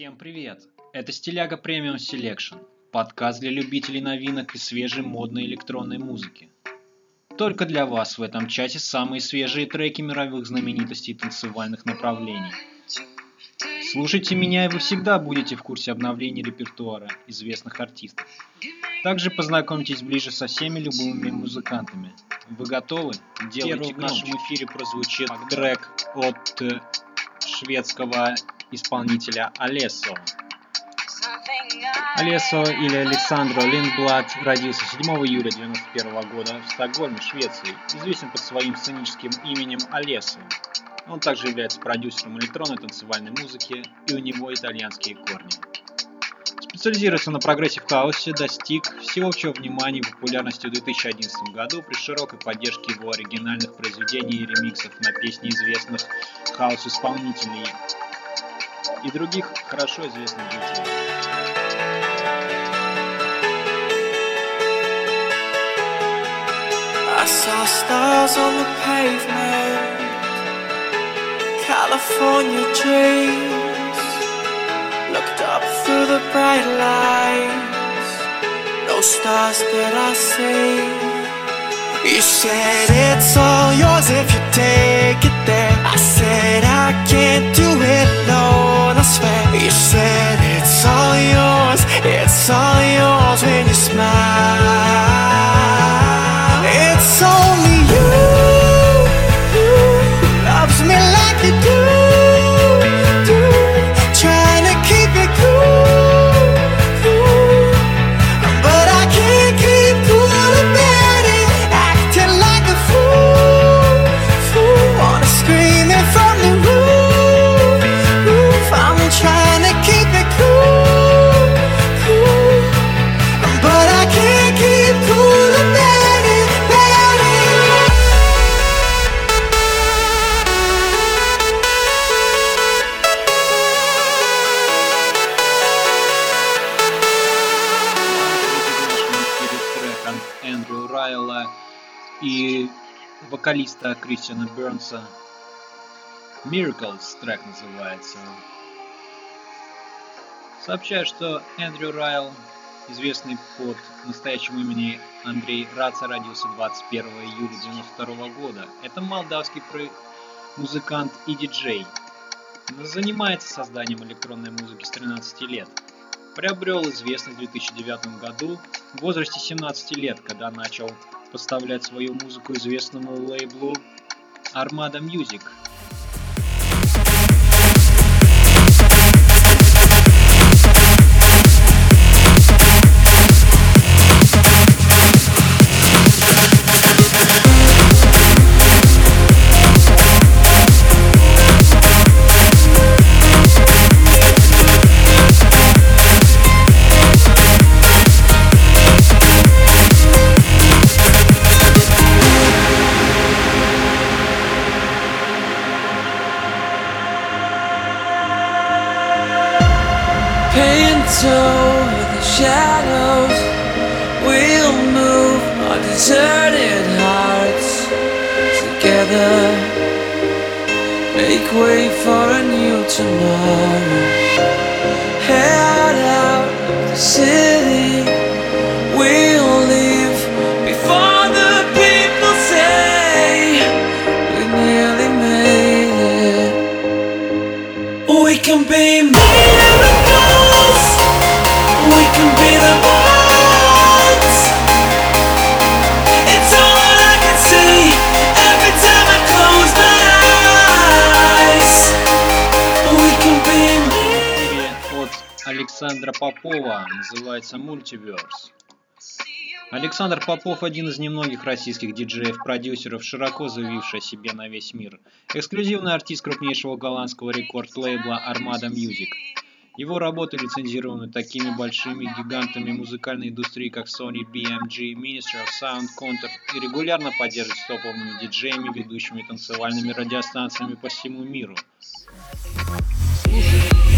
Всем привет! Это Стиляга Премиум Selection, подкаст для любителей новинок и свежей модной электронной музыки. Только для вас в этом чате самые свежие треки мировых знаменитостей и танцевальных направлений. Слушайте меня, и вы всегда будете в курсе обновлений репертуара известных артистов. Также познакомьтесь ближе со всеми любыми музыкантами. Вы готовы? Делайте в нашем эфире прозвучит трек от э, шведского исполнителя Алессо. Алессо или Александро Линдблад родился 7 июля 1991 года в Стокгольме, Швеции. Известен под своим сценическим именем Алессо. Он также является продюсером электронной танцевальной музыки и у него итальянские корни. Специализируется на progressive house е, достиг всеобщего внимания и популярности в 2011 году при широкой поддержке его оригинальных произведений и ремиксов на песни известных хаос-исполнителей и других хорошо известных жителей. I saw stars on the pavement, California dreams. Looked up through the bright lights, no stars did I see. You said it's all yours if you take it there. I said I can't do it alone, I. You said it's all yours, it's all yours when you smile. Вокалиста Кристиана Бернса. Miracles трек называется. Сообщаю, что Эндрю Райл, известный под настоящим именем Андрей Раца, родился 21 июля 1992 года. Это молдавский музыкант и диджей. Занимается созданием электронной музыки с 13 лет. Приобрел известность в 2009 году в возрасте 17 лет, когда начал поставлять свою музыку известному лейблу Armada Music. Tomorrow. Александра Попова называется Multiverse. Александр Попов один из немногих российских диджеев-продюсеров, широко заявивший о себе на весь мир. Эксклюзивный артист крупнейшего голландского рекорд-лейбла Armada Music. Его работы лицензированы такими большими гигантами музыкальной индустрии, как Sony, BMG, Ministry of Sound, Contour и регулярно поддерживает с топовыми диджеями, ведущими танцевальными радиостанциями по всему миру. miracles.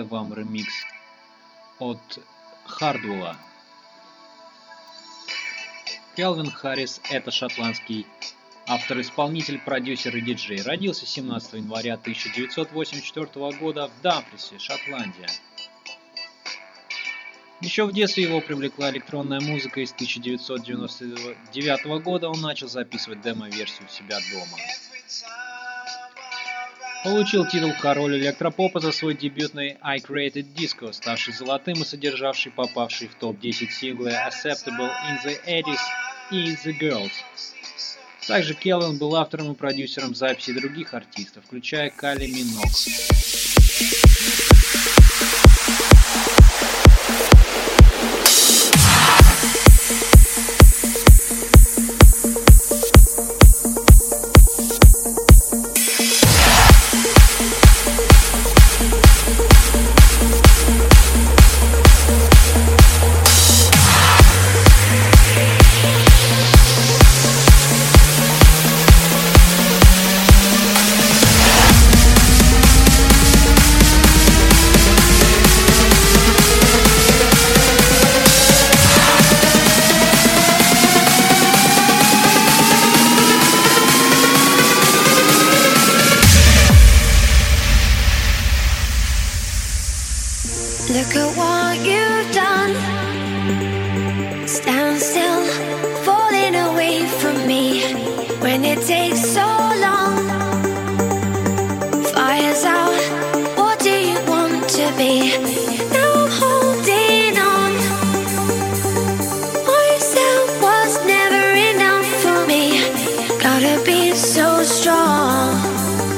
Представляю вам ремикс от Хардвелла. Келвин Харрис – это шотландский автор-исполнитель, продюсер и диджей. Родился 17 января 1984 года в Дамфрисе, Шотландия. Еще в детстве его привлекла электронная музыка, и с 1999 года он начал записывать демо-версию себя дома. Получил титул «Король электропопа» за свой дебютный I Created Disco, ставший золотым и содержавший попавший в топ-10 синглы Acceptable in the 80s и The Girls. Также Келвин был автором и продюсером записи других артистов, включая Кали Минок.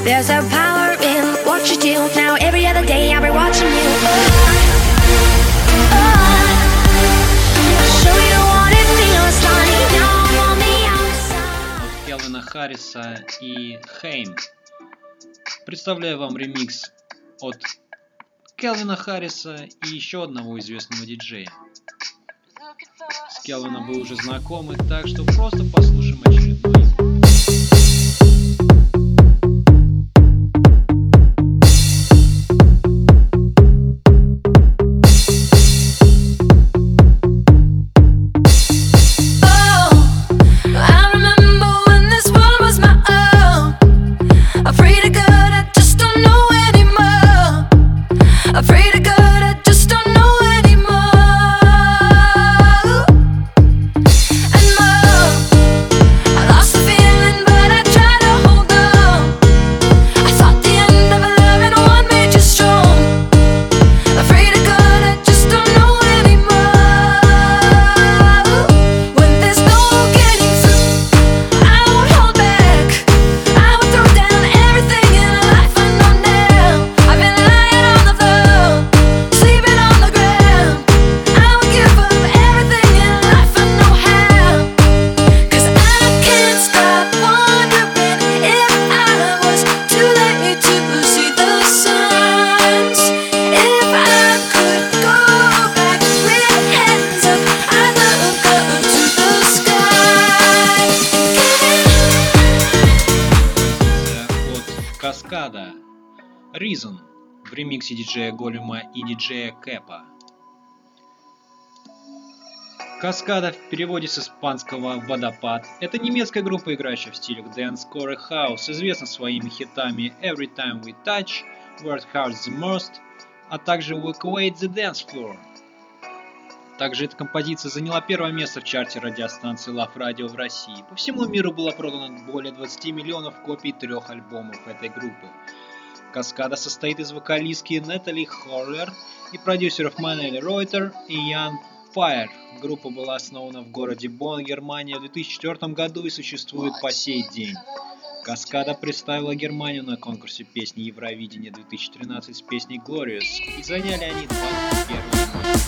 There's a power in what you do. Now every other day I'll be watching you. Oh. от Келвина Харриса и Хейм. Представляю вам ремикс от Келвина Харриса и еще одного известного диджея. С Келвином вы уже знакомы, так что просто послушаем очередной диджея Голема и диджея Кэпа. Каскада в переводе с испанского «водопад» — это немецкая группа, играющая в стилях dance, core house, известна своими хитами «Every Time We Touch», «Word Hurts the Most», а также «Evacuate the Dance Floor». Также эта композиция заняла первое место в чарте радиостанции Love Radio в России. По всему миру было продано более 20 миллионов копий трех альбомов этой группы. Каскада состоит из вокалистки Нетали Хорлер и продюсеров Мануэль Ройтер и Ян Файер. Группа была основана в городе Бонн, Германия в 2004 году и существует по сей день. Каскада представила Германию на конкурсе песни Евровидения 2013 с песней Glorious, и заняли они 21 место.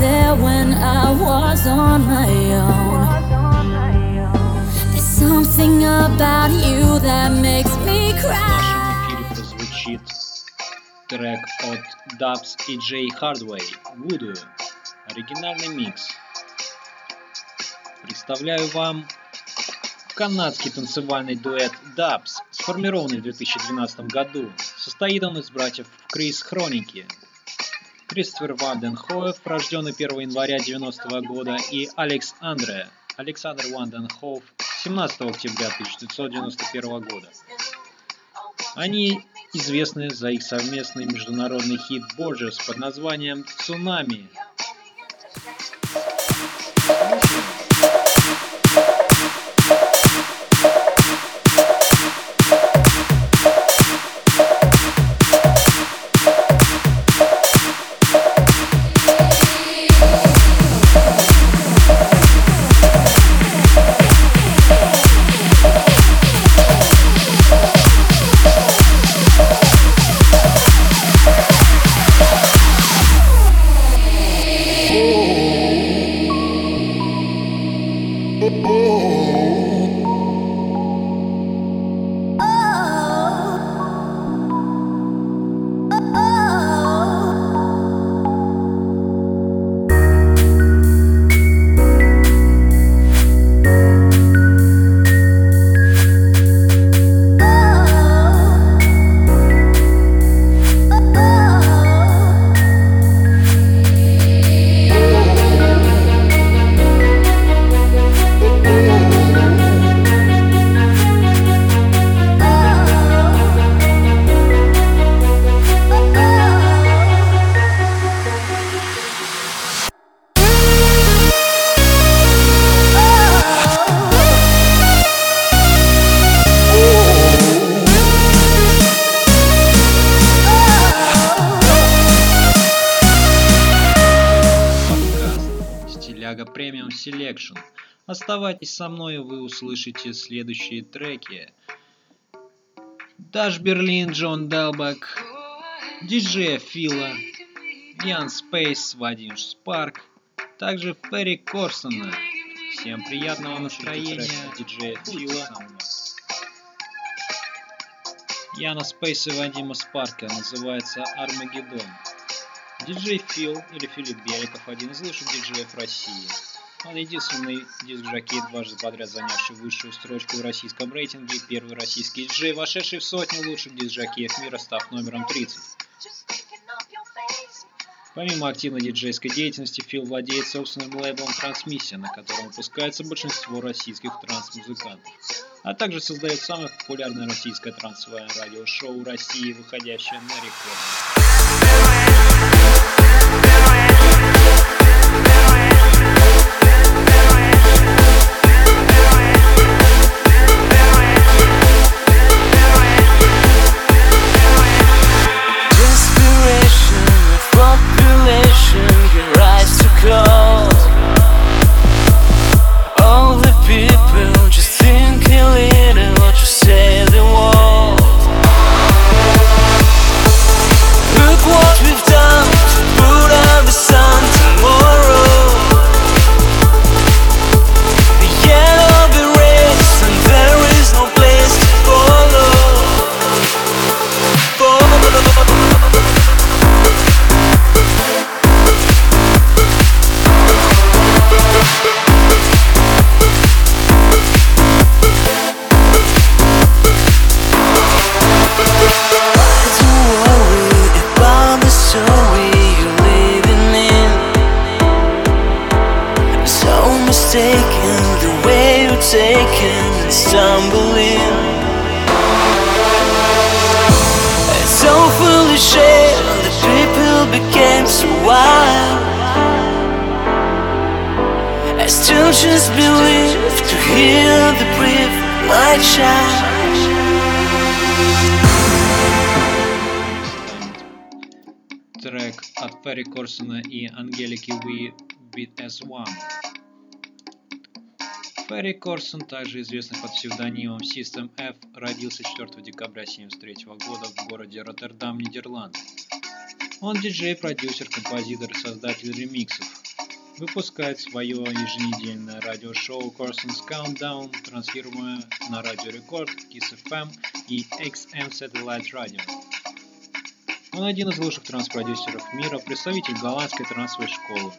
There when I was on my own. There's something about you that makes me cry. трек от Dubs и Джей Hardway Voodoo. Оригинальный микс. Представляю вам канадский танцевальный дуэт Dubs, сформированный в 2012 году. Состоит он из братьев Крис Хроники, Кристофер Ванденхоеф, рожденный 1 января 90 года, и Алекс Андре, Александр Ванденхоф, 17 октября 1991 года. Они известны за их совместный международный хит Borges под названием «Цунами». Оставайтесь со мной, вы услышите следующие треки. Даш Берлин, Джон Делбек, диджей Фила, Ян Спейс, Вадим Спарк, также Ферри Корсона. Всем приятного настроения, диджея Фила. Яна Спейс и Вадима Спарка называется Армагеддон. Диджей Фил или Филипп Беликов, один из лучших диджеев России. Он единственный диск-жокей, дважды подряд занявший высшую строчку в российском рейтинге, первый российский диджей, вошедший в сотню лучших диск-жокеев мира, став номером 30. Помимо активной диджейской деятельности, Фил владеет собственным лейблом «Трансмиссия», на котором выпускается большинство российских транс-музыкантов, а также создает самое популярное российское трансовое радиошоу России, выходящее на рекорд. way you're taken and stumbling. It's so foolish and the people became so wild. I still just believe to hear the breath, my child. станет трек от Перри Корсона и Ангелики We Beat as One. Перри Корсон, также известный под псевдонимом System F, родился 4 декабря 1973 года в городе Роттердам, Нидерланды. Он диджей, продюсер, композитор и создатель ремиксов. Выпускает свое еженедельное радиошоу Corson's Countdown, транслируемое на Радио Рекорд, Kiss FM и XM Satellite Radio. Он один из лучших транс-продюсеров мира, представитель голландской трансовой школы.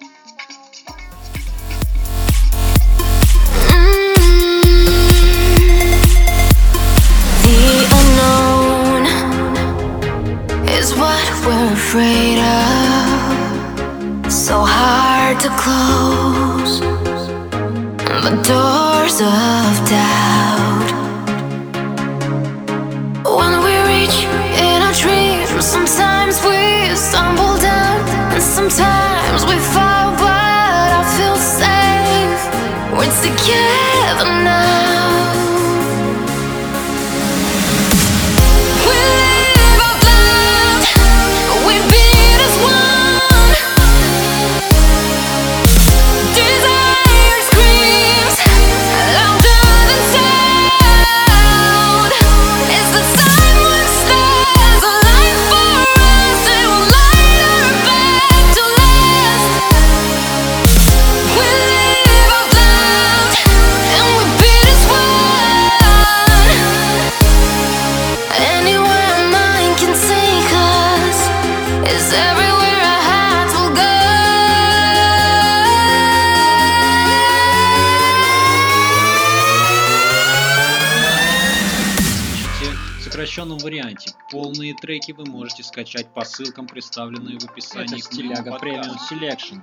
Afraid of. So hard to close the doors of doubt. When we reach in our dreams, sometimes we stumble down, and sometimes we fall, but I feel safe. We're полные треки вы можете скачать по ссылкам, представленные в описании Это к подкасту. Premium Selection.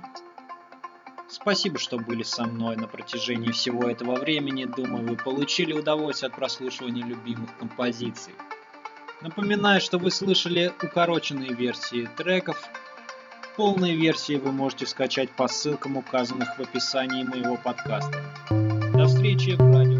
Спасибо, что были со мной на протяжении всего этого времени. Думаю, вы получили удовольствие от прослушивания любимых композиций. Напоминаю, что вы слышали укороченные версии треков. Полные версии вы можете скачать по ссылкам, указанных в описании моего подкаста. До встречи в радиоэфире.